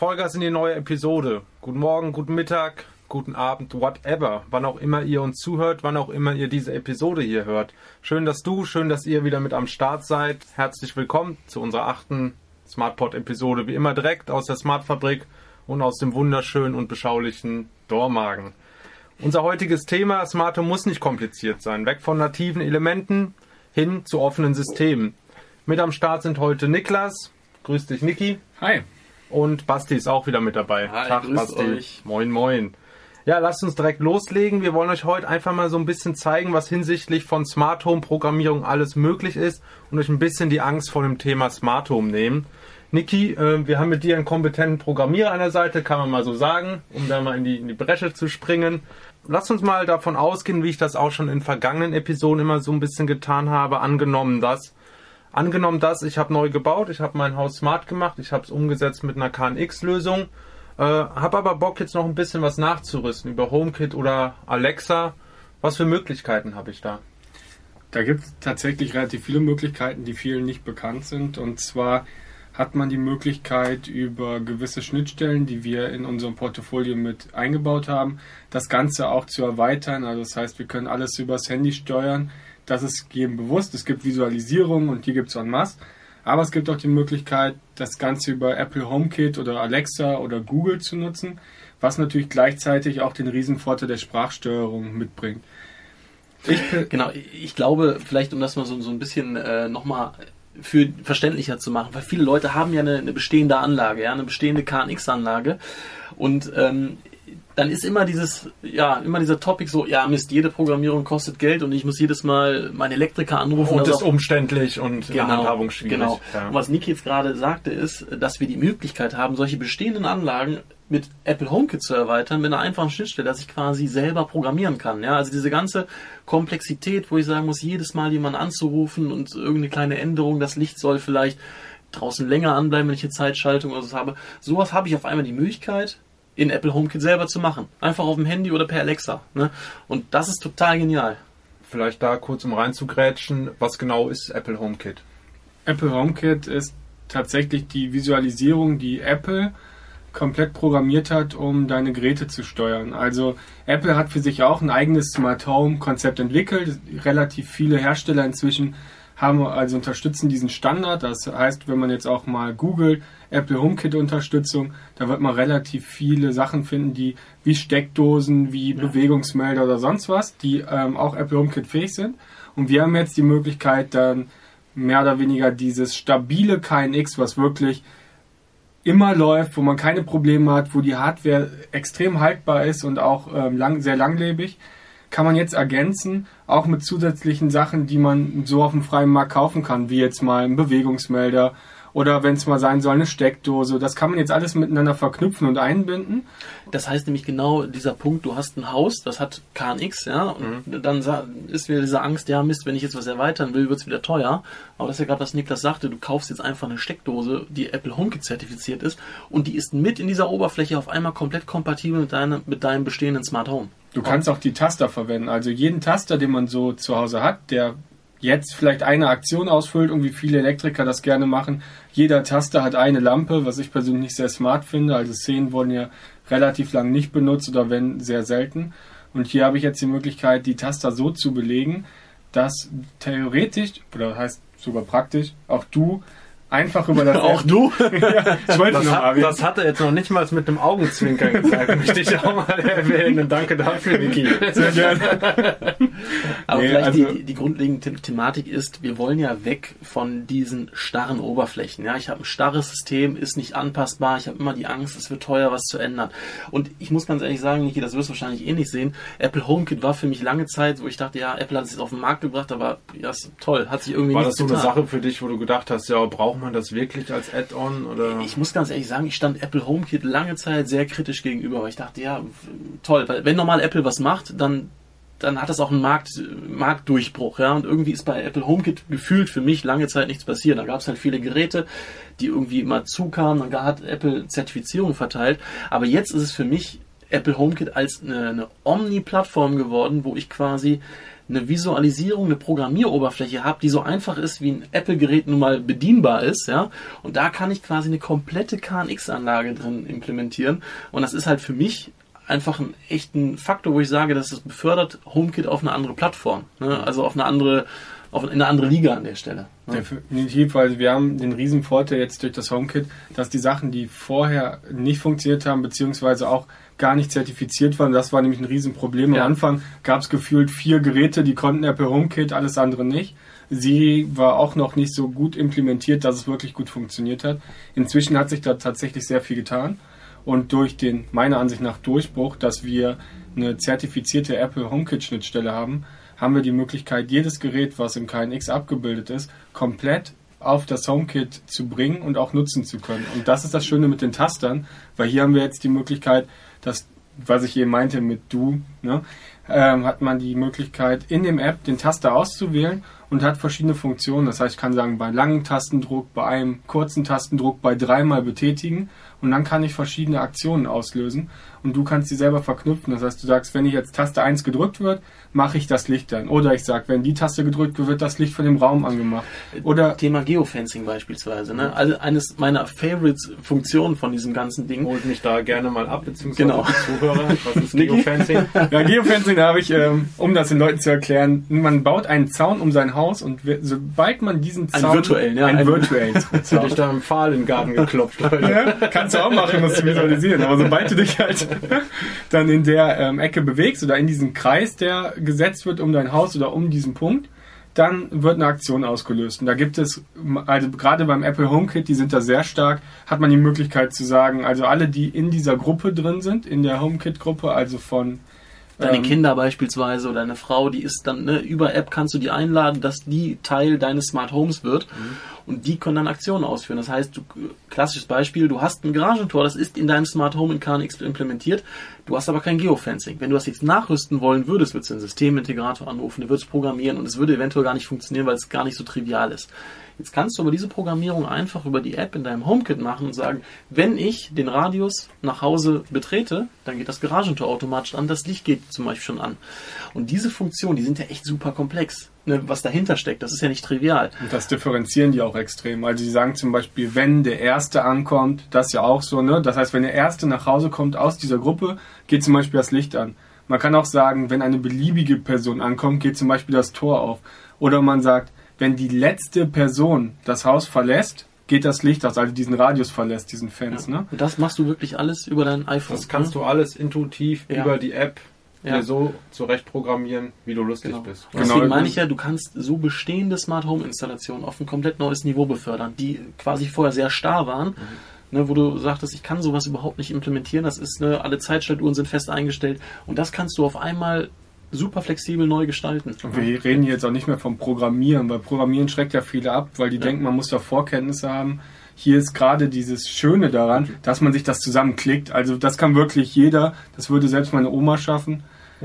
Vollgas in die neue Episode. Guten Morgen, guten Mittag, guten Abend, whatever. Wann auch immer ihr uns zuhört, wann auch immer ihr diese Episode hier hört. Schön, dass du, schön, dass ihr wieder mit am Start seid. Herzlich willkommen zu unserer achten SmartPod-Episode. Wie immer direkt aus der Smartfabrik und aus dem wunderschönen und beschaulichen Dormagen. Unser heutiges Thema, Smart Home muss nicht kompliziert sein. Weg von nativen Elementen hin zu offenen Systemen. Mit am Start sind heute Niklas. Grüß dich, Niki. Hi. Und Basti ist auch wieder mit dabei. Hi, Tag, Basti. Euch. Moin, moin. Ja, lasst uns direkt loslegen. Wir wollen euch heute einfach mal so ein bisschen zeigen, was hinsichtlich von Smart Home Programmierung alles möglich ist und euch ein bisschen die Angst vor dem Thema Smart Home nehmen. Niki, äh, wir haben mit dir einen kompetenten Programmierer an der Seite, kann man mal so sagen, um da mal in die, in die Bresche zu springen. Lass uns mal davon ausgehen, wie ich das auch schon in vergangenen Episoden immer so ein bisschen getan habe, angenommen dass Angenommen das, ich habe neu gebaut, ich habe mein Haus smart gemacht, ich habe es umgesetzt mit einer KNX-Lösung, äh, habe aber Bock jetzt noch ein bisschen was nachzurüsten über HomeKit oder Alexa. Was für Möglichkeiten habe ich da? Da gibt es tatsächlich relativ viele Möglichkeiten, die vielen nicht bekannt sind. Und zwar hat man die Möglichkeit, über gewisse Schnittstellen, die wir in unserem Portfolio mit eingebaut haben, das Ganze auch zu erweitern. Also das heißt, wir können alles übers Handy steuern das ist jedem bewusst. Es gibt Visualisierungen und die gibt es en masse. Aber es gibt auch die Möglichkeit, das Ganze über Apple HomeKit oder Alexa oder Google zu nutzen, was natürlich gleichzeitig auch den Riesenvorteil der Sprachsteuerung mitbringt. Ich, genau, ich glaube, vielleicht um das mal so, so ein bisschen äh, nochmal für verständlicher zu machen, weil viele Leute haben ja eine, eine bestehende Anlage, ja, eine bestehende KNX-Anlage und ähm, dann ist immer dieses, ja, immer dieser Topic so, ja, Mist, jede Programmierung kostet Geld und ich muss jedes Mal meinen Elektriker anrufen. Und ist umständlich und genau, Handhabung schwierig. Genau. Ja. Und was Niki jetzt gerade sagte, ist, dass wir die Möglichkeit haben, solche bestehenden Anlagen mit Apple HomeKit zu erweitern, mit einer einfachen Schnittstelle, dass ich quasi selber programmieren kann. Ja, also diese ganze Komplexität, wo ich sagen muss, jedes Mal jemanden anzurufen und irgendeine kleine Änderung, das Licht soll vielleicht draußen länger anbleiben, wenn ich eine Zeitschaltung oder so habe. Sowas habe ich auf einmal die Möglichkeit, in Apple HomeKit selber zu machen. Einfach auf dem Handy oder per Alexa. Ne? Und das ist total genial. Vielleicht da kurz um reinzugrätschen, was genau ist Apple HomeKit? Apple HomeKit ist tatsächlich die Visualisierung, die Apple komplett programmiert hat, um deine Geräte zu steuern. Also Apple hat für sich auch ein eigenes Smart Home Konzept entwickelt. Relativ viele Hersteller inzwischen haben also unterstützen diesen Standard. Das heißt, wenn man jetzt auch mal googelt, Apple HomeKit Unterstützung, da wird man relativ viele Sachen finden, die wie Steckdosen, wie ja. Bewegungsmelder oder sonst was, die ähm, auch Apple HomeKit fähig sind. Und wir haben jetzt die Möglichkeit, dann mehr oder weniger dieses stabile KNX, was wirklich immer läuft, wo man keine Probleme hat, wo die Hardware extrem haltbar ist und auch ähm, lang, sehr langlebig, kann man jetzt ergänzen, auch mit zusätzlichen Sachen, die man so auf dem freien Markt kaufen kann, wie jetzt mal ein Bewegungsmelder oder wenn es mal sein soll, eine Steckdose. Das kann man jetzt alles miteinander verknüpfen und einbinden. Das heißt nämlich genau dieser Punkt, du hast ein Haus, das hat KNX, ja, und mhm. dann ist wieder diese Angst, ja Mist, wenn ich jetzt was erweitern will, wird es wieder teuer. Aber das ist ja gerade, was Niklas sagte, du kaufst jetzt einfach eine Steckdose, die Apple HomeKit zertifiziert ist und die ist mit in dieser Oberfläche auf einmal komplett kompatibel mit, deiner, mit deinem bestehenden Smart Home. Du kannst auch die Taster verwenden. Also jeden Taster, den man so zu Hause hat, der jetzt vielleicht eine Aktion ausfüllt und wie viele Elektriker das gerne machen. Jeder Taster hat eine Lampe, was ich persönlich nicht sehr smart finde. Also Szenen wurden ja relativ lang nicht benutzt oder wenn sehr selten. Und hier habe ich jetzt die Möglichkeit, die Taster so zu belegen, dass theoretisch, oder heißt sogar praktisch, auch du einfach über das Auch du? ja, ich wollte das, noch hat, das hat er jetzt noch nicht mal mit dem Augenzwinkern gesagt. Möchte ich auch mal erwähnen. Danke dafür, Niki. Sehr gerne. Aber nee, vielleicht also die, die grundlegende Thematik ist, wir wollen ja weg von diesen starren Oberflächen. Ja, ich habe ein starres System, ist nicht anpassbar. Ich habe immer die Angst, es wird teuer, was zu ändern. Und ich muss ganz ehrlich sagen, Niki, das wirst du wahrscheinlich eh nicht sehen. Apple HomeKit war für mich lange Zeit, wo ich dachte, ja, Apple hat es jetzt auf den Markt gebracht, aber ja, ist toll, hat sich irgendwie War das so getan. eine Sache für dich, wo du gedacht hast, ja, brauchen man das wirklich als Add-on? oder? Ich muss ganz ehrlich sagen, ich stand Apple HomeKit lange Zeit sehr kritisch gegenüber, weil ich dachte, ja, toll, weil wenn normal Apple was macht, dann dann hat das auch einen Markt, Marktdurchbruch, ja. Und irgendwie ist bei Apple HomeKit gefühlt für mich lange Zeit nichts passiert. Da gab es halt viele Geräte, die irgendwie immer zukamen, dann hat Apple Zertifizierung verteilt. Aber jetzt ist es für mich Apple HomeKit als eine, eine Omni-Plattform geworden, wo ich quasi eine Visualisierung, eine Programmieroberfläche habe, die so einfach ist, wie ein Apple-Gerät nun mal bedienbar ist, ja. Und da kann ich quasi eine komplette KNX-Anlage drin implementieren. Und das ist halt für mich einfach ein echten Faktor, wo ich sage, dass es befördert HomeKit auf eine andere Plattform, ne? also auf eine andere auf in eine andere Liga an der Stelle. Ne? Definitiv, weil wir haben den riesen Vorteil jetzt durch das HomeKit, dass die Sachen, die vorher nicht funktioniert haben, beziehungsweise auch gar nicht zertifiziert waren, das war nämlich ein Riesenproblem. Ja. Am Anfang gab es gefühlt vier Geräte, die konnten Apple HomeKit, alles andere nicht. Siri war auch noch nicht so gut implementiert, dass es wirklich gut funktioniert hat. Inzwischen hat sich da tatsächlich sehr viel getan. Und durch den, meiner Ansicht nach, Durchbruch, dass wir eine zertifizierte Apple HomeKit-Schnittstelle haben, haben wir die Möglichkeit, jedes Gerät, was im KNX abgebildet ist, komplett auf das HomeKit zu bringen und auch nutzen zu können. Und das ist das Schöne mit den Tastern, weil hier haben wir jetzt die Möglichkeit, dass, was ich eben meinte mit Du, ne, ähm, hat man die Möglichkeit, in dem App den Taster auszuwählen und hat verschiedene Funktionen. Das heißt, ich kann sagen, bei langem Tastendruck, bei einem kurzen Tastendruck, bei dreimal betätigen und dann kann ich verschiedene Aktionen auslösen und du kannst sie selber verknüpfen. Das heißt, du sagst, wenn ich jetzt Taste 1 gedrückt wird, mache ich das Licht dann. Oder ich sage, wenn die Taste gedrückt wird, wird das Licht von dem Raum angemacht. Oder Thema Geofencing beispielsweise. Ne? Also eines meiner Favorites-Funktionen von diesem ganzen Ding. Holt mich da gerne mal ab, beziehungsweise genau. die Zuhörer. Was ist Geofencing? ja, Geofencing habe ich, ähm, um das den Leuten zu erklären, man baut einen Zaun um sein Haus und sobald man diesen Zaun... Einen virtuellen, ja. Einen virtuellen Zaun. Hätte ich da im Pfahl in den Garten geklopft. ja, kannst du auch machen, das zu visualisieren. Aber sobald du dich halt dann in der ähm, Ecke bewegst oder in diesen Kreis, der gesetzt wird um dein Haus oder um diesen Punkt, dann wird eine Aktion ausgelöst. Und da gibt es, also gerade beim Apple HomeKit, die sind da sehr stark, hat man die Möglichkeit zu sagen, also alle, die in dieser Gruppe drin sind, in der HomeKit-Gruppe, also von Deine ähm, Kinder beispielsweise oder eine Frau, die ist dann, ne, über App kannst du die einladen, dass die Teil deines Smart Homes wird. Mhm. Und die können dann Aktionen ausführen. Das heißt, du, klassisches Beispiel, du hast ein Garagentor, das ist in deinem Smart Home in KNX implementiert, du hast aber kein Geofencing. Wenn du das jetzt nachrüsten wollen würdest, würdest du den Systemintegrator anrufen, der wird es programmieren und es würde eventuell gar nicht funktionieren, weil es gar nicht so trivial ist. Jetzt kannst du aber diese Programmierung einfach über die App in deinem HomeKit machen und sagen, wenn ich den Radius nach Hause betrete, dann geht das Garagentor automatisch an, das Licht geht zum Beispiel schon an. Und diese Funktionen, die sind ja echt super komplex. Ne, was dahinter steckt, das ist ja nicht trivial. Und das differenzieren die auch extrem. Also sie sagen zum Beispiel, wenn der Erste ankommt, das ja auch so, ne? Das heißt, wenn der Erste nach Hause kommt aus dieser Gruppe, geht zum Beispiel das Licht an. Man kann auch sagen, wenn eine beliebige Person ankommt, geht zum Beispiel das Tor auf. Oder man sagt, wenn die letzte Person das Haus verlässt, geht das Licht aus, also diesen Radius verlässt, diesen Fans. Ja. Ne? Und das machst du wirklich alles über dein iPhone. Das kannst ne? du alles intuitiv ja. über die App ja. dir so zurecht programmieren, wie du lustig genau. bist. Genau. Deswegen meine ich ja, du kannst so bestehende Smart Home Installationen auf ein komplett neues Niveau befördern, die quasi vorher sehr starr waren. Mhm. Ne, wo du sagtest, ich kann sowas überhaupt nicht implementieren. Das ist, ne, alle Zeitschaltuhren sind fest eingestellt und das kannst du auf einmal super flexibel neu gestalten. Und wir reden jetzt auch nicht mehr vom Programmieren, weil Programmieren schreckt ja viele ab, weil die ja. denken, man muss da Vorkenntnisse haben. Hier ist gerade dieses Schöne daran, dass man sich das zusammenklickt. Also das kann wirklich jeder. Das würde selbst meine Oma schaffen.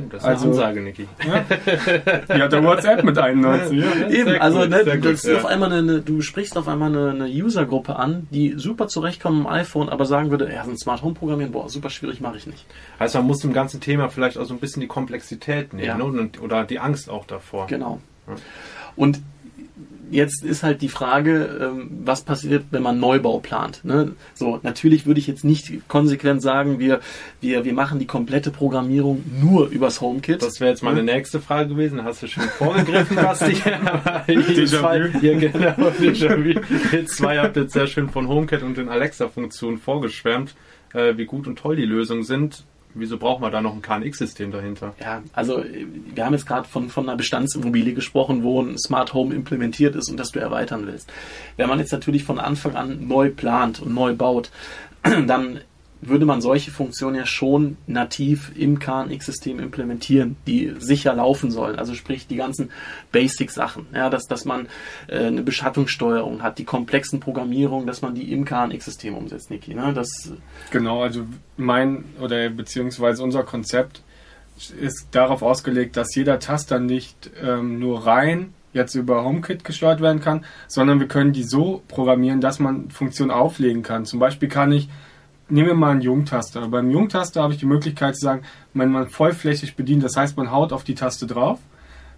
Das ist also, eine Ansage, Niki. Ja? Die hat der WhatsApp mit 91. Ja, Eben, also ne, du, gut, ja. auf einmal eine, du sprichst auf einmal eine, eine Usergruppe an, die super zurechtkommen im iPhone, aber sagen würde, ja, so ein Smart Home programmieren, boah, super schwierig, mache ich nicht. Also man muss dem ganzen Thema vielleicht auch so ein bisschen die Komplexität nehmen ja. ne? oder die Angst auch davor. Genau. Und jetzt ist halt die Frage, ähm, was passiert, wenn man Neubau plant. Ne? So, natürlich würde ich jetzt nicht konsequent sagen, wir, wir, wir machen die komplette Programmierung nur übers HomeKit. Das wäre jetzt meine hm? nächste Frage gewesen. Hast du schon vorgegriffen, Basti? zwei, ihr, genau, Ihr zwei habt jetzt sehr schön von HomeKit und den Alexa-Funktionen vorgeschwärmt, äh, wie gut und toll die Lösungen sind. Wieso braucht man da noch ein KNX-System dahinter? Ja, also wir haben jetzt gerade von, von einer Bestandsimmobilie gesprochen, wo ein Smart Home implementiert ist und das du erweitern willst. Wenn man jetzt natürlich von Anfang an neu plant und neu baut, dann würde man solche Funktionen ja schon nativ im KNX-System implementieren, die sicher laufen sollen. Also sprich die ganzen Basic-Sachen, ja, dass, dass man äh, eine Beschattungssteuerung hat, die komplexen Programmierungen, dass man die im KNX-System umsetzt, Niki. Ne? Das, genau, also mein oder beziehungsweise unser Konzept ist darauf ausgelegt, dass jeder Taster nicht ähm, nur rein jetzt über HomeKit gesteuert werden kann, sondern wir können die so programmieren, dass man Funktionen auflegen kann. Zum Beispiel kann ich nehmen wir mal einen Jungtaster. Beim Jungtaster habe ich die Möglichkeit zu sagen, wenn man vollflächig bedient, das heißt, man haut auf die Taste drauf,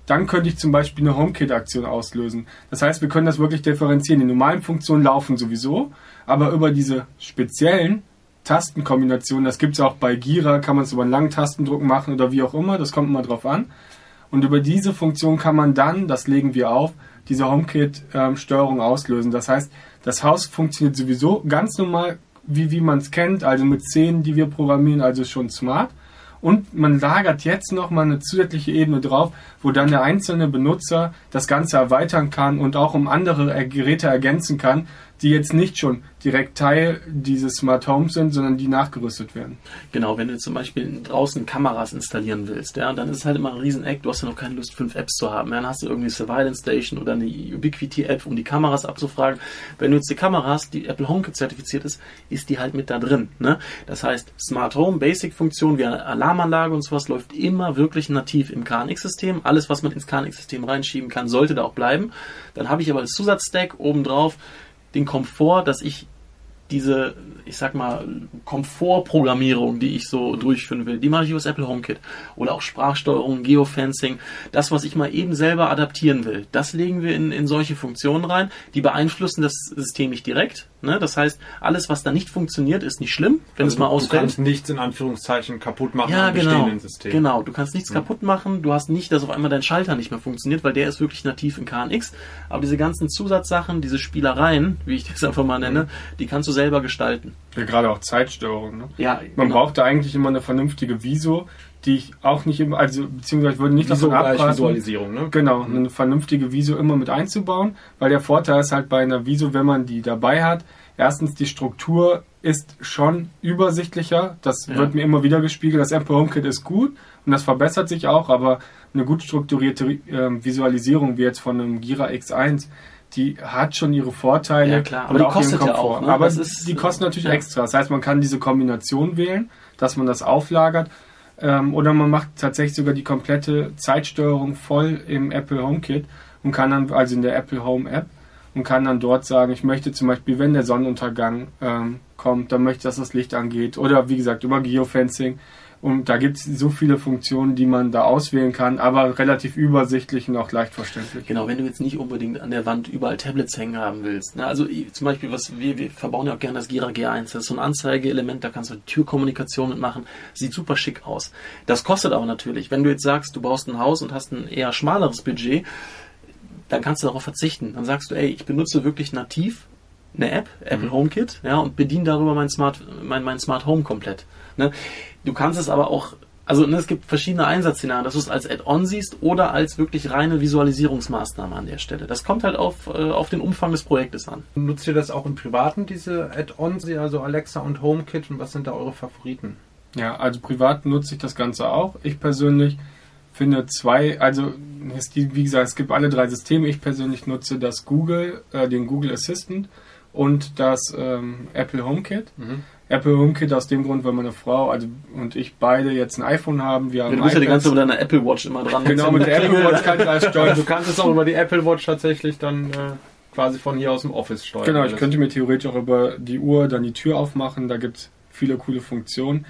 dann könnte ich zum Beispiel eine HomeKit-Aktion auslösen. Das heißt, wir können das wirklich differenzieren. Die normalen Funktionen laufen sowieso, aber über diese speziellen Tastenkombinationen, das gibt es auch bei Gira, kann man es über einen langen Tastendruck machen oder wie auch immer, das kommt immer drauf an. Und über diese Funktion kann man dann, das legen wir auf, diese HomeKit-Steuerung auslösen. Das heißt, das Haus funktioniert sowieso ganz normal, wie, wie man es kennt, also mit Szenen, die wir programmieren, also schon smart. Und man lagert jetzt nochmal eine zusätzliche Ebene drauf, wo dann der einzelne Benutzer das Ganze erweitern kann und auch um andere Geräte ergänzen kann, die jetzt nicht schon direkt Teil dieses Smart Homes sind, sondern die nachgerüstet werden. Genau, wenn du zum Beispiel draußen Kameras installieren willst, ja, dann ist es halt immer ein Rieseneck, du hast ja noch keine Lust, fünf Apps zu haben. Dann hast du irgendwie Surveillance Station oder eine Ubiquiti-App, um die Kameras abzufragen. Wenn du jetzt die Kamera hast, die Apple HomeKit zertifiziert ist, ist die halt mit da drin. Ne? Das heißt, Smart Home, Basic-Funktion wie eine Alarmanlage und sowas läuft immer wirklich nativ im KNX-System. Alles, was man ins KNX-System reinschieben kann, sollte da auch bleiben. Dann habe ich aber als Zusatzstack obendrauf den Komfort, dass ich diese, ich sag mal, Komfortprogrammierung, die ich so durchführen will, die mache ich über das Apple HomeKit. Oder auch Sprachsteuerung, Geofencing. Das, was ich mal eben selber adaptieren will, das legen wir in, in solche Funktionen rein. Die beeinflussen das System nicht direkt, Ne? Das heißt, alles, was da nicht funktioniert, ist nicht schlimm, wenn also es mal ausfällt. Du kannst nichts in Anführungszeichen kaputt machen ja, am genau, bestehenden System. Genau, du kannst nichts mhm. kaputt machen. Du hast nicht, dass auf einmal dein Schalter nicht mehr funktioniert, weil der ist wirklich nativ in KNX. Aber diese ganzen Zusatzsachen, diese Spielereien, wie ich das einfach mal nenne, mhm. die kannst du selber gestalten. Ja, gerade auch Zeitstörung. Ne? Ja, Man genau. braucht da eigentlich immer eine vernünftige Viso, die ich auch nicht immer, also beziehungsweise würde nicht Viso davon abraten, Visualisierung, ne? Genau, mhm. eine vernünftige Viso immer mit einzubauen, weil der Vorteil ist halt bei einer Viso, wenn man die dabei hat, Erstens, die Struktur ist schon übersichtlicher. Das ja. wird mir immer wieder gespiegelt. Das Apple HomeKit ist gut und das verbessert sich auch, aber eine gut strukturierte äh, Visualisierung wie jetzt von einem Gira X1, die hat schon ihre Vorteile. Ja, klar. Aber die kostet ja auch. Ne? Aber ist, die kosten natürlich ja. extra. Das heißt, man kann diese Kombination wählen, dass man das auflagert. Ähm, oder man macht tatsächlich sogar die komplette Zeitsteuerung voll im Apple HomeKit und kann dann, also in der Apple Home App, und kann dann dort sagen, ich möchte zum Beispiel, wenn der Sonnenuntergang ähm, kommt, dann möchte ich, dass das Licht angeht. Oder wie gesagt, über Geofencing. Und da gibt es so viele Funktionen, die man da auswählen kann, aber relativ übersichtlich und auch leicht verständlich. Genau, wenn du jetzt nicht unbedingt an der Wand überall Tablets hängen haben willst. Ne? Also zum Beispiel, was wir, wir verbauen ja auch gerne das Gira G1. Das ist so ein Anzeigeelement, da kannst du Türkommunikation mitmachen. Sieht super schick aus. Das kostet aber natürlich. Wenn du jetzt sagst, du baust ein Haus und hast ein eher schmaleres Budget, dann kannst du darauf verzichten. Dann sagst du, ey, ich benutze wirklich nativ eine App, Apple mhm. HomeKit, ja, und bediene darüber mein Smart, mein, mein Smart Home komplett. Ne? Du kannst es aber auch, also ne, es gibt verschiedene Einsatzszenarien, dass du es als Add-on siehst oder als wirklich reine Visualisierungsmaßnahme an der Stelle. Das kommt halt auf, äh, auf den Umfang des Projektes an. Nutzt ihr das auch im Privaten, diese Add-ons, also Alexa und HomeKit, und was sind da eure Favoriten? Ja, also privat nutze ich das Ganze auch. Ich persönlich finde zwei, also es, wie gesagt, es gibt alle drei Systeme. Ich persönlich nutze das Google, äh, den Google Assistant und das ähm, Apple HomeKit. Mhm. Apple HomeKit aus dem Grund, weil meine Frau also und ich beide jetzt ein iPhone haben. Wir haben ja, du bist ja die ganze Zeit mit deiner Apple Watch immer dran. Genau, mit der Apple Watch kann ich alles steuern. Du kannst es auch über die Apple Watch tatsächlich dann äh, quasi von hier aus dem Office steuern. Genau, ich könnte mir theoretisch auch über die Uhr dann die Tür aufmachen. Da gibt es viele coole Funktionen.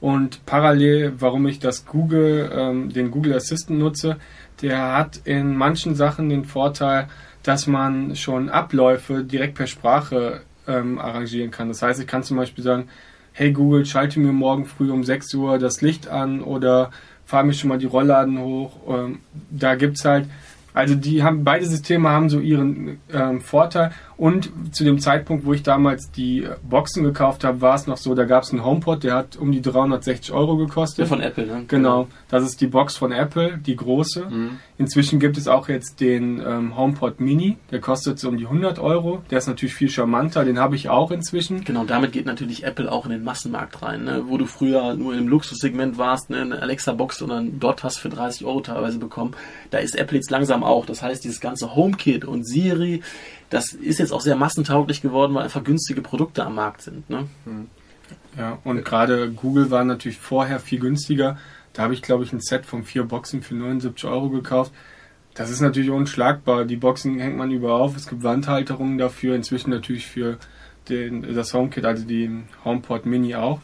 Und parallel, warum ich das Google, ähm, den Google Assistant nutze, der hat in manchen Sachen den Vorteil, dass man schon Abläufe direkt per Sprache ähm, arrangieren kann. Das heißt, ich kann zum Beispiel sagen, hey Google, schalte mir morgen früh um 6 Uhr das Licht an oder fahre mir schon mal die Rollladen hoch. Ähm, da gibt's halt, also die haben, beide Systeme haben so ihren ähm, Vorteil und zu dem Zeitpunkt, wo ich damals die Boxen gekauft habe, war es noch so, da gab es einen HomePod, der hat um die 360 Euro gekostet. Ja, von Apple, ne? Genau. Das ist die Box von Apple, die große. Mhm. Inzwischen gibt es auch jetzt den ähm, HomePod Mini, der kostet so um die 100 Euro. Der ist natürlich viel charmanter, den habe ich auch inzwischen. Genau, damit geht natürlich Apple auch in den Massenmarkt rein, ne? wo du früher nur im Luxussegment warst, ne? eine Alexa-Box oder einen Dot hast für 30 Euro teilweise bekommen. Da ist Apple jetzt langsam auch. Das heißt, dieses ganze HomeKit und Siri, das ist jetzt auch sehr massentauglich geworden, weil einfach günstige Produkte am Markt sind. Ne? Hm. Ja, und gerade Google war natürlich vorher viel günstiger. Da habe ich, glaube ich, ein Set von vier Boxen für 79 Euro gekauft. Das ist natürlich unschlagbar. Die Boxen hängt man überall auf. Es gibt Wandhalterungen dafür. Inzwischen natürlich für den, das HomeKit, also die HomePod Mini auch.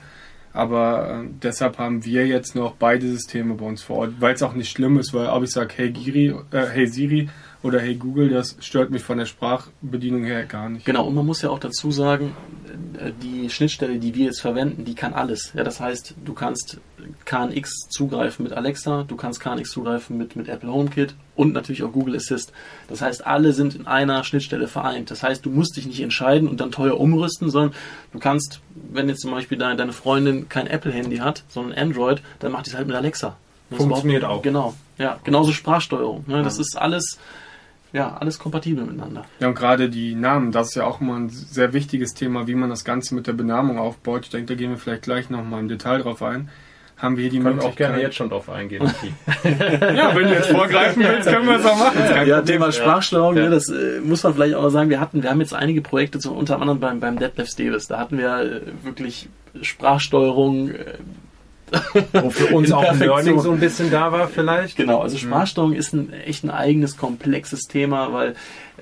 Aber äh, deshalb haben wir jetzt noch beide Systeme bei uns vor Ort, weil es auch nicht schlimm ist, weil ob ich sage Hey, Giri, äh, hey Siri oder Hey Google, das stört mich von der Sprachbedienung her gar nicht. Genau, und man muss ja auch dazu sagen, äh, die Schnittstelle, die wir jetzt verwenden, die kann alles. Ja, das heißt, du kannst KNX zugreifen mit Alexa, du kannst KNX zugreifen mit, mit Apple HomeKit und natürlich auch Google Assist. Das heißt, alle sind in einer Schnittstelle vereint. Das heißt, du musst dich nicht entscheiden und dann teuer umrüsten, sondern du kannst, wenn jetzt zum Beispiel deine, deine Freundin kein Apple-Handy hat, sondern Android, dann macht die es halt mit Alexa. Das Funktioniert auch. Genau, ja, genauso Sprachsteuerung. Ne? Das ist alles ja, alles kompatibel miteinander. Ja, und gerade die Namen, das ist ja auch immer ein sehr wichtiges Thema, wie man das Ganze mit der Benamung aufbaut. Ich denke, da gehen wir vielleicht gleich nochmal im Detail drauf ein. Haben wir hier die Können auch gerne jetzt schon drauf eingehen. ja, wenn du jetzt vorgreifen willst, können wir es auch machen. Ja, Thema Sprachsteuerung, ja. ne, das äh, muss man vielleicht auch mal sagen. Wir hatten, wir haben jetzt einige Projekte, zum, unter anderem beim, beim Detlef Davis. Da hatten wir äh, wirklich Sprachsteuerung, äh, wo für uns auch ein Learning so ein bisschen da war vielleicht. Genau, also Sprachsteuerung ist ein echt ein eigenes, komplexes Thema, weil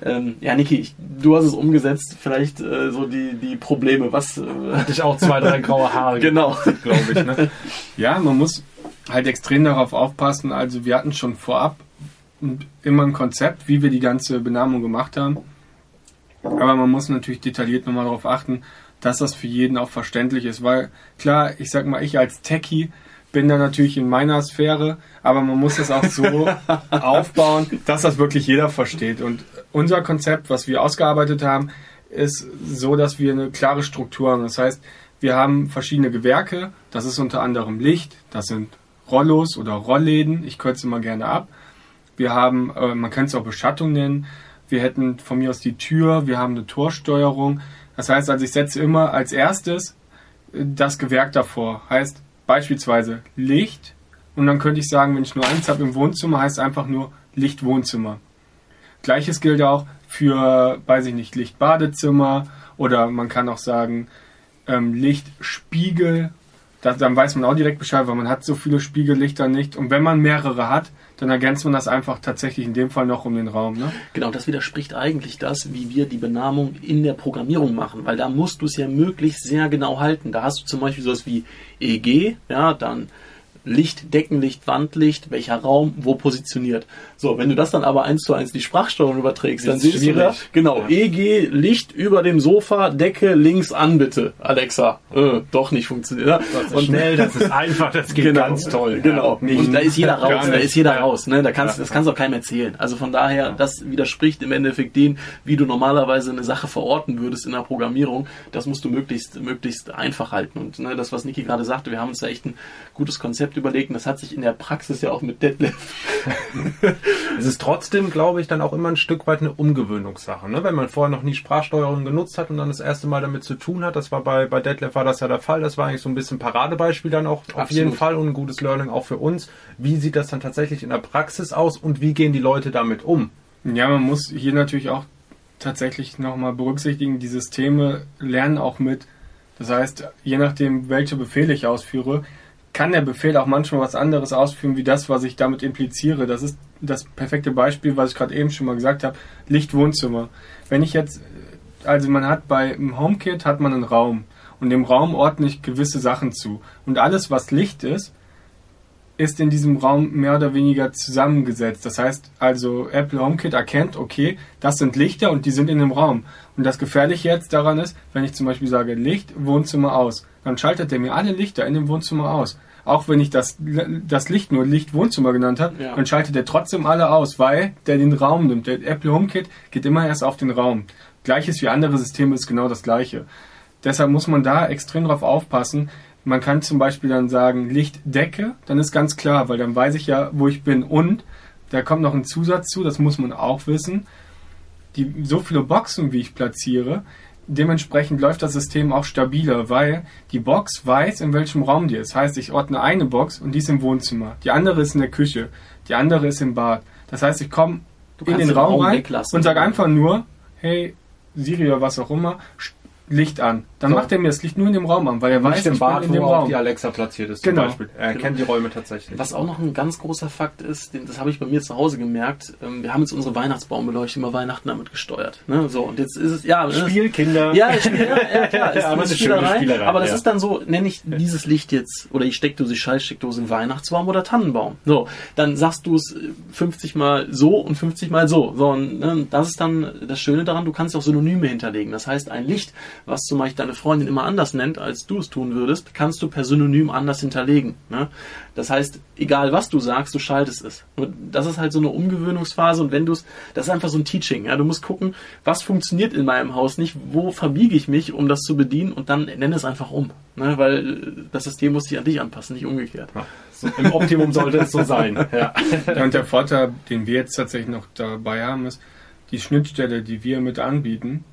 ähm, ja, Niki, ich, du hast es umgesetzt, vielleicht äh, so die, die Probleme, was... Äh, Hatte ich auch zwei, drei graue Haare. genau. Glaube ich. Ne? Ja, man muss halt extrem darauf aufpassen. Also wir hatten schon vorab immer ein Konzept, wie wir die ganze Benamung gemacht haben. Aber man muss natürlich detailliert nochmal darauf achten, dass das für jeden auch verständlich ist. Weil klar, ich sag mal, ich als Techie bin da natürlich in meiner Sphäre, aber man muss das auch so aufbauen, dass das wirklich jeder versteht. Und unser Konzept, was wir ausgearbeitet haben, ist so, dass wir eine klare Struktur haben. Das heißt, wir haben verschiedene Gewerke. Das ist unter anderem Licht, das sind Rollos oder Rollläden. Ich kürze immer gerne ab. Wir haben, äh, man kann es auch Beschattung nennen. Wir hätten von mir aus die Tür, wir haben eine Torsteuerung. Das heißt also, ich setze immer als erstes äh, das Gewerk davor. Heißt beispielsweise Licht. Und dann könnte ich sagen, wenn ich nur eins habe im Wohnzimmer, heißt einfach nur Licht Wohnzimmer. Gleiches gilt auch für, weiß ich nicht, Licht Badezimmer oder man kann auch sagen ähm, Lichtspiegel. Das, dann weiß man auch direkt Bescheid, weil man hat so viele Spiegellichter nicht. Und wenn man mehrere hat, dann ergänzt man das einfach tatsächlich in dem Fall noch um den Raum. Ne? Genau, das widerspricht eigentlich das, wie wir die Benamung in der Programmierung machen, weil da musst du es ja möglichst sehr genau halten. Da hast du zum Beispiel sowas wie EG, ja, dann Licht, Deckenlicht, Wandlicht, welcher Raum, wo positioniert. So, wenn du das dann aber eins zu eins die Sprachsteuerung überträgst, dann siehst schwierig. du da, genau, ja. EG, Licht über dem Sofa, Decke links an bitte, Alexa. Äh, doch nicht funktioniert. Das ist und schnell, das ist einfach, das geht genau, ganz toll. Genau. Ja. Und da ist jeder raus, da ist jeder raus, ne? Da kannst, das kannst du auch keinem erzählen. Also von daher, das widerspricht im Endeffekt dem, wie du normalerweise eine Sache verorten würdest in der Programmierung. Das musst du möglichst, möglichst einfach halten. Und ne, das, was Niki gerade sagte, wir haben uns da echt ein gutes Konzept überlegt und das hat sich in der Praxis ja auch mit Detlef. es ist trotzdem, glaube ich, dann auch immer ein Stück weit eine Umgewöhnungssache. Ne? Wenn man vorher noch nie Sprachsteuerung genutzt hat und dann das erste Mal damit zu tun hat, das war bei, bei Detlef war das ja der Fall, das war eigentlich so ein bisschen Paradebeispiel dann auch Absolut. auf jeden Fall und ein gutes Learning auch für uns. Wie sieht das dann tatsächlich in der Praxis aus und wie gehen die Leute damit um? Ja, man muss hier natürlich auch tatsächlich nochmal berücksichtigen, die Systeme lernen auch mit. Das heißt, je nachdem, welche Befehle ich ausführe, kann der Befehl auch manchmal was anderes ausführen, wie das, was ich damit impliziere. Das ist das perfekte Beispiel, was ich gerade eben schon mal gesagt habe. Lichtwohnzimmer. Wenn ich jetzt, also man hat bei im HomeKit hat man einen Raum und dem Raum ordne ich gewisse Sachen zu. Und alles, was Licht ist, ist in diesem Raum mehr oder weniger zusammengesetzt. Das heißt also, Apple HomeKit erkennt, okay, das sind Lichter und die sind in dem Raum. Und das Gefährliche jetzt daran ist, wenn ich zum Beispiel sage Licht, Wohnzimmer aus, dann schaltet er mir alle Lichter in dem Wohnzimmer aus auch wenn ich das, das Licht nur Lichtwohnzimmer genannt habe, ja. dann schaltet er trotzdem alle aus, weil der den Raum nimmt. Der Apple HomeKit geht immer erst auf den Raum. Gleiches wie andere Systeme ist genau das gleiche. Deshalb muss man da extrem drauf aufpassen. Man kann zum Beispiel dann sagen Lichtdecke, dann ist ganz klar, weil dann weiß ich ja, wo ich bin. Und da kommt noch ein Zusatz zu, das muss man auch wissen. Die, so viele Boxen, wie ich platziere, dementsprechend läuft das System auch stabiler, weil die Box weiß, in welchem Raum die ist. Das heißt, ich ordne eine Box und die ist im Wohnzimmer, die andere ist in der Küche, die andere ist im Bad. Das heißt, ich komme in den, Raum, Raum rein und sage einfach nur, hey, Siri oder was auch immer, Licht an. Dann so. macht er mir das Licht nur in dem Raum an, weil er weiß, im Bad, in dem wo Raum. die Alexa platziert ist. Genau. Beispiel. Er genau. kennt die Räume tatsächlich. Was auch noch ein ganz großer Fakt ist, das habe ich bei mir zu Hause gemerkt. Ähm, wir haben jetzt unsere Weihnachtsbaumbeleuchtung über Weihnachten damit gesteuert. Ne? So und jetzt ist es ja Spielkinder. Ja, Spiel, ja, ja klar, ist ja, eine Spielerei, Spielerei. Aber das ja. ist dann so, nenne ich dieses Licht jetzt oder die Steckdose, die Schallsteckdose Weihnachtsbaum oder Tannenbaum. So, dann sagst du es 50 mal so und 50 mal so. So und ne, das ist dann das Schöne daran. Du kannst auch Synonyme hinterlegen. Das heißt, ein Licht, was zum Beispiel deine Freundin immer anders nennt, als du es tun würdest, kannst du per Synonym anders hinterlegen. Ne? Das heißt, egal was du sagst, du schaltest es. Und das ist halt so eine Umgewöhnungsphase und wenn du es, das ist einfach so ein Teaching. Ja? Du musst gucken, was funktioniert in meinem Haus nicht, wo verbiege ich mich, um das zu bedienen und dann nenne es einfach um. Ne? Weil das System muss sich an dich anpassen, nicht umgekehrt. Ja. So, Im Optimum sollte es so sein. Ja. Und der Vorteil, den wir jetzt tatsächlich noch dabei haben, ist, die Schnittstelle, die wir mit anbieten,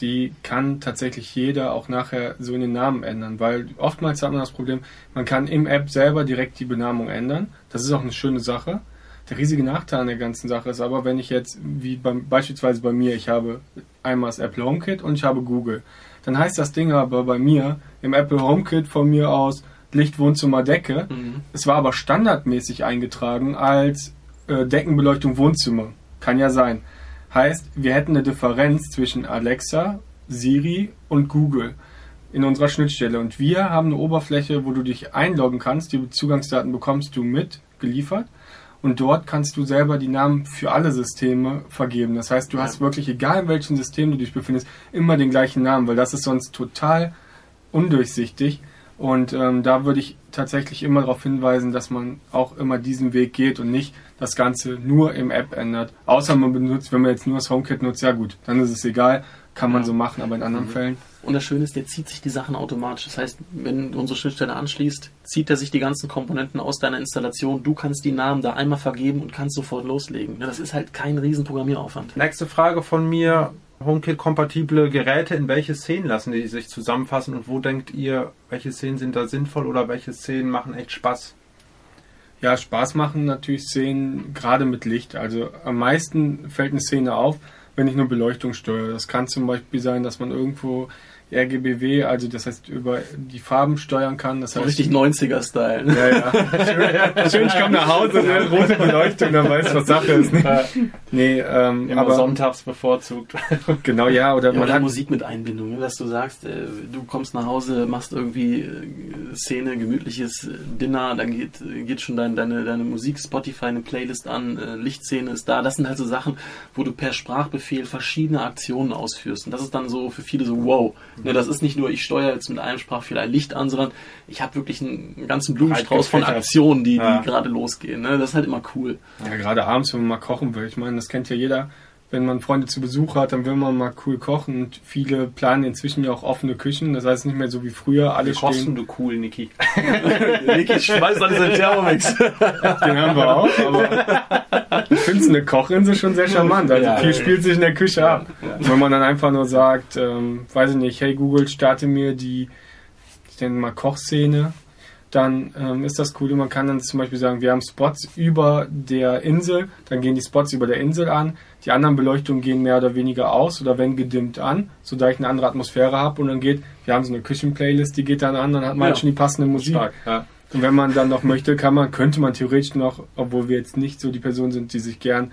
die kann tatsächlich jeder auch nachher so in den Namen ändern, weil oftmals hat man das Problem, man kann im App selber direkt die Benamung ändern. Das ist auch eine schöne Sache. Der riesige Nachteil an der ganzen Sache ist aber, wenn ich jetzt, wie beim, beispielsweise bei mir, ich habe einmal das Apple HomeKit und ich habe Google, dann heißt das Ding aber bei mir im Apple HomeKit von mir aus Licht, Wohnzimmer, Decke. Mhm. Es war aber standardmäßig eingetragen als äh, Deckenbeleuchtung Wohnzimmer. Kann ja sein. Heißt, wir hätten eine Differenz zwischen Alexa, Siri und Google in unserer Schnittstelle. Und wir haben eine Oberfläche, wo du dich einloggen kannst. Die Zugangsdaten bekommst du mit geliefert. Und dort kannst du selber die Namen für alle Systeme vergeben. Das heißt, du hast wirklich, egal in welchem System du dich befindest, immer den gleichen Namen, weil das ist sonst total undurchsichtig. Und ähm, da würde ich tatsächlich immer darauf hinweisen, dass man auch immer diesen Weg geht und nicht das Ganze nur im App ändert. Außer man benutzt, wenn man jetzt nur das HomeKit nutzt, ja gut, dann ist es egal, kann man so machen, aber in anderen mhm. Fällen. Und das Schöne ist, der zieht sich die Sachen automatisch. Das heißt, wenn du unsere Schnittstelle anschließt, zieht er sich die ganzen Komponenten aus deiner Installation. Du kannst die Namen da einmal vergeben und kannst sofort loslegen. Das ist halt kein riesen Programmieraufwand. Nächste Frage von mir. HomeKit-kompatible Geräte, in welche Szenen lassen die sich zusammenfassen und wo denkt ihr, welche Szenen sind da sinnvoll oder welche Szenen machen echt Spaß? Ja, Spaß machen natürlich Szenen, gerade mit Licht. Also am meisten fällt eine Szene auf, wenn ich nur Beleuchtung steuere. Das kann zum Beispiel sein, dass man irgendwo RGBW, also das heißt über die Farben steuern kann. Das heißt, richtig 90er-Style. Ne? Ja, ja. Schön, schön ich komme nach Hause, ne? rote Beleuchtung, dann weiß was Sache ist. Ne? Nee, ähm, Immer aber sonntags bevorzugt. Genau, ja. Oder, ja, man hat Musik mit Einbindung, ne? dass du sagst, äh, du kommst nach Hause, machst irgendwie äh, Szene, gemütliches Dinner, dann geht, geht schon dein, deine, deine Musik, Spotify, eine Playlist an, äh, Lichtszene ist da. Das sind halt so Sachen, wo du per Sprachbefehl verschiedene Aktionen ausführst. Und das ist dann so für viele so, wow, Ne, das ist nicht nur, ich steuere jetzt mit einem Sprachfehler ein Licht an, sondern ich habe wirklich einen ganzen Blumenstrauß von Aktionen, die, ja. die gerade losgehen. Ne? Das ist halt immer cool. Ja, gerade abends, wenn man mal kochen will. Ich meine, das kennt ja jeder wenn man Freunde zu Besuch hat, dann will man mal cool kochen und viele planen inzwischen ja auch offene Küchen. Das heißt nicht mehr so wie früher. Alle wie kosten du cool, Niki? Niki schmeißt alles in Thermomix. Den haben wir auch, aber ich finde eine Kochinsel schon sehr charmant. Also ja, viel ja, spielt sich in der Küche ja, ab. Wenn man dann einfach nur sagt, ähm, weiß ich nicht, hey Google, starte mir die, ich nenne mal Kochszene dann ähm, ist das cool. Man kann dann zum Beispiel sagen, wir haben Spots über der Insel, dann gehen die Spots über der Insel an, die anderen Beleuchtungen gehen mehr oder weniger aus oder werden gedimmt an, sodass ich eine andere Atmosphäre habe und dann geht, wir haben so eine Küchenplaylist, die geht dann an, dann hat man ja. schon die passende Musik. Stark, ja. Und wenn man dann noch möchte, kann man, könnte man theoretisch noch, obwohl wir jetzt nicht so die Person sind, die sich gern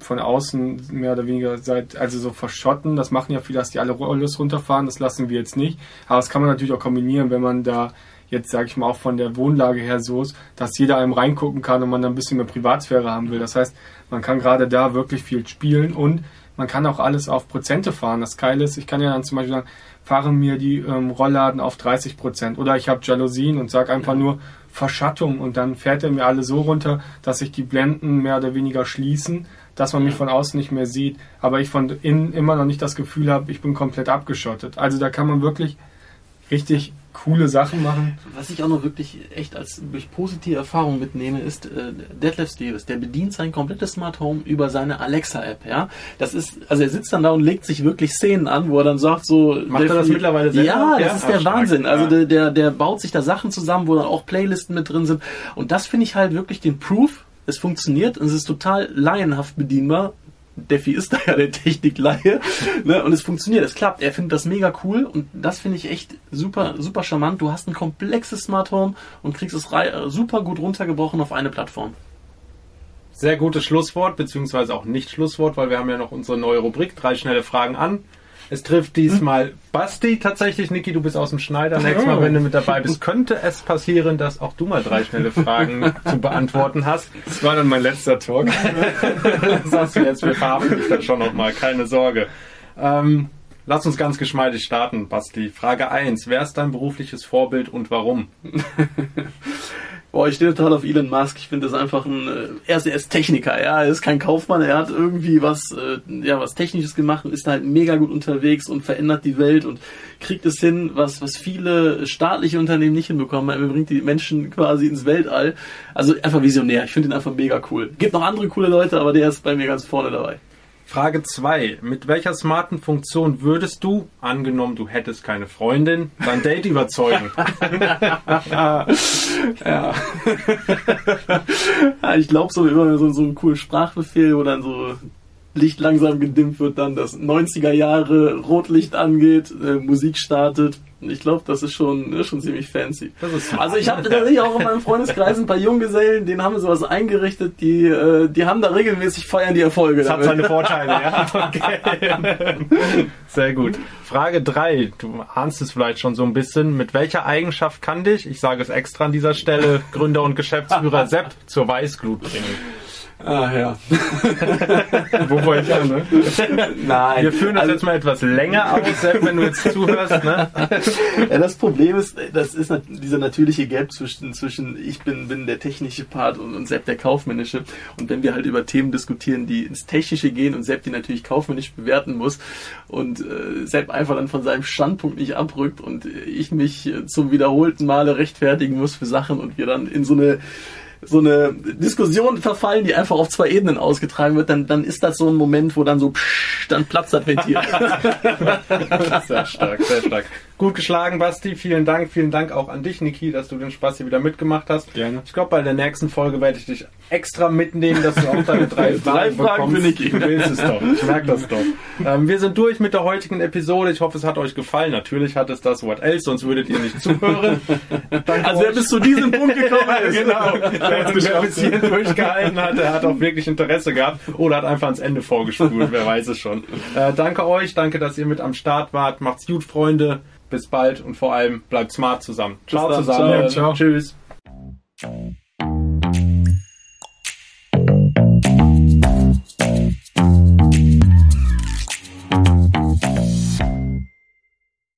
von außen mehr oder weniger seit, also so verschotten. Das machen ja viele, dass die alle Rollos runterfahren. Das lassen wir jetzt nicht. Aber das kann man natürlich auch kombinieren, wenn man da jetzt, sage ich mal, auch von der Wohnlage her so ist, dass jeder einem reingucken kann und man dann ein bisschen mehr Privatsphäre haben will. Das heißt, man kann gerade da wirklich viel spielen und man kann auch alles auf Prozente fahren. Das Geile ist, ich kann ja dann zum Beispiel sagen, fahre mir die ähm, Rollladen auf 30 Prozent oder ich habe Jalousien und sage einfach nur Verschattung und dann fährt er mir alle so runter, dass sich die Blenden mehr oder weniger schließen, dass man mich von außen nicht mehr sieht, aber ich von innen immer noch nicht das Gefühl habe, ich bin komplett abgeschottet. Also da kann man wirklich richtig coole Sachen machen. Was ich auch noch wirklich echt als durch positive Erfahrung mitnehme, ist äh, Detlef Stevens. Der bedient sein komplettes Smart Home über seine Alexa-App. Ja, das ist, also er sitzt dann da und legt sich wirklich Szenen an, wo er dann sagt so. Macht er das mittlerweile selber? Ja, das ist der Wahnsinn. Also der, der, der baut sich da Sachen zusammen, wo dann auch Playlisten mit drin sind. Und das finde ich halt wirklich den Proof. Es funktioniert und es ist total laienhaft bedienbar Defi ist da ja der Technikleihe. Ne? Und es funktioniert, es klappt. Er findet das mega cool und das finde ich echt super, super charmant. Du hast ein komplexes Smart Home und kriegst es super gut runtergebrochen auf eine Plattform. Sehr gutes Schlusswort, beziehungsweise auch nicht Schlusswort, weil wir haben ja noch unsere neue Rubrik, drei schnelle Fragen an. Es trifft diesmal Basti tatsächlich. Niki, du bist aus dem Schneider. Nächstes Mal, wenn du mit dabei bist, könnte es passieren, dass auch du mal drei schnelle Fragen zu beantworten hast. Das war dann mein letzter Talk. das hast du jetzt. Wir verhaften dich dann schon nochmal. Keine Sorge. Ähm, lass uns ganz geschmeidig starten, Basti. Frage 1. Wer ist dein berufliches Vorbild und warum? Boah, ich stehe total auf Elon Musk. Ich finde das einfach ein, äh, er ist, er ist Techniker, ja, er ist kein Kaufmann, er hat irgendwie was, äh, ja, was Technisches gemacht und ist halt mega gut unterwegs und verändert die Welt und kriegt es hin, was, was viele staatliche Unternehmen nicht hinbekommen. Er bringt die Menschen quasi ins Weltall. Also einfach visionär. Ich finde ihn einfach mega cool. Gibt noch andere coole Leute, aber der ist bei mir ganz vorne dabei. Frage 2. Mit welcher smarten Funktion würdest du, angenommen du hättest keine Freundin, dein Date überzeugen? ja. ich glaube so immer so, so einen coolen Sprachbefehl, dann so Licht langsam gedimmt wird, dann das 90er Jahre Rotlicht angeht, äh, Musik startet. Ich glaube, das ist schon, ist schon ziemlich fancy. also ich habe tatsächlich auch in meinem Freundeskreis ein paar Junggesellen, denen haben wir sowas eingerichtet, die, äh, die haben da regelmäßig feiern die Erfolge. Das damit. hat seine Vorteile, ja. Okay. Sehr gut. Frage 3. Du ahnst es vielleicht schon so ein bisschen. Mit welcher Eigenschaft kann dich, ich sage es extra an dieser Stelle, Gründer und Geschäftsführer Sepp zur Weißglut bringen? Ah ja. Wo wollte ich an, ne? Nein. Wir führen das also, jetzt mal etwas länger aus, Sepp, wenn du jetzt zuhörst, ne? Ja, das Problem ist, das ist dieser natürliche Gap zwischen, zwischen ich bin, bin der technische Part und, und Sepp der kaufmännische. Und wenn wir halt über Themen diskutieren, die ins Technische gehen und Sepp die natürlich kaufmännisch bewerten muss und äh, Sepp einfach dann von seinem Standpunkt nicht abrückt und ich mich zum wiederholten Male rechtfertigen muss für Sachen und wir dann in so eine so eine Diskussion verfallen, die einfach auf zwei Ebenen ausgetragen wird, dann, dann ist das so ein Moment, wo dann so psch, dann platzt das Ventil. sehr stark, sehr stark. Gut geschlagen, Basti. Vielen Dank. Vielen Dank auch an dich, Niki, dass du den Spaß hier wieder mitgemacht hast. Gerne. Ich glaube, bei der nächsten Folge werde ich dich extra mitnehmen, dass du auch deine drei Fragen, drei Fragen bekommst. Für Niki. Du willst es doch. Ich merke das doch. Ähm, wir sind durch mit der heutigen Episode. Ich hoffe, es hat euch gefallen. Natürlich hat es das. What else? Sonst würdet ihr nicht zuhören. Danke also, wer bis zu diesem Punkt gekommen ist. genau. Wer bis hierhin durchgehalten hat, der hat auch wirklich Interesse gehabt oder hat einfach ans Ende vorgespult. wer weiß es schon. Äh, danke euch. Danke, dass ihr mit am Start wart. Macht's gut, Freunde. Bis bald und vor allem bleibt smart zusammen. Ciao zusammen. Ciao. Ciao. Tschüss.